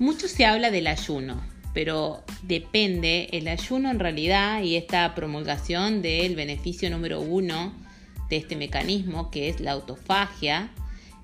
Mucho se habla del ayuno, pero depende el ayuno en realidad y esta promulgación del beneficio número uno de este mecanismo que es la autofagia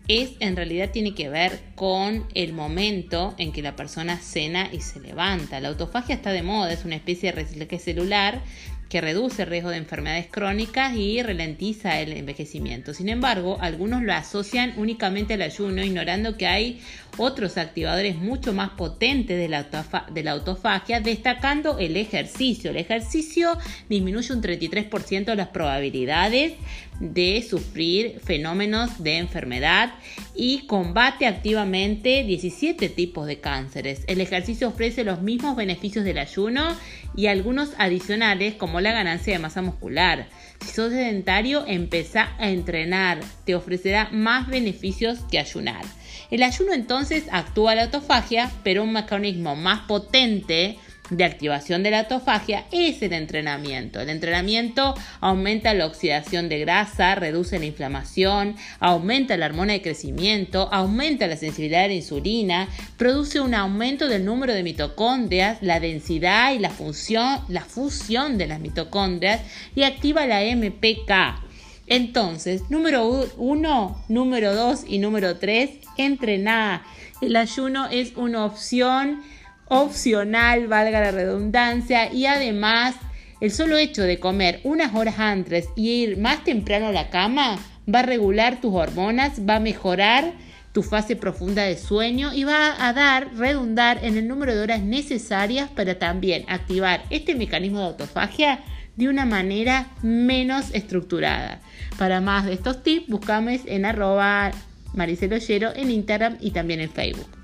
es en realidad tiene que ver con el momento en que la persona cena y se levanta. La autofagia está de moda, es una especie de reciclaje celular que reduce el riesgo de enfermedades crónicas y ralentiza el envejecimiento. Sin embargo, algunos lo asocian únicamente al ayuno, ignorando que hay otros activadores mucho más potentes de la, de la autofagia, destacando el ejercicio. El ejercicio disminuye un 33% las probabilidades de sufrir fenómenos de enfermedad y combate activamente 17 tipos de cánceres. El ejercicio ofrece los mismos beneficios del ayuno y algunos adicionales como la ganancia de masa muscular. Si sos sedentario, empezá a entrenar, te ofrecerá más beneficios que ayunar. El ayuno entonces actúa la autofagia, pero un mecanismo más potente de activación de la autofagia es el entrenamiento. El entrenamiento aumenta la oxidación de grasa, reduce la inflamación, aumenta la hormona de crecimiento, aumenta la sensibilidad a la insulina, produce un aumento del número de mitocondrias, la densidad y la función, la fusión de las mitocondrias y activa la MPK. Entonces, número uno, número dos y número tres, entrenar. El ayuno es una opción opcional, valga la redundancia, y además el solo hecho de comer unas horas antes y ir más temprano a la cama va a regular tus hormonas, va a mejorar tu fase profunda de sueño y va a dar, redundar en el número de horas necesarias para también activar este mecanismo de autofagia de una manera menos estructurada. Para más de estos tips, buscame en arroba Maricelo en Instagram y también en Facebook.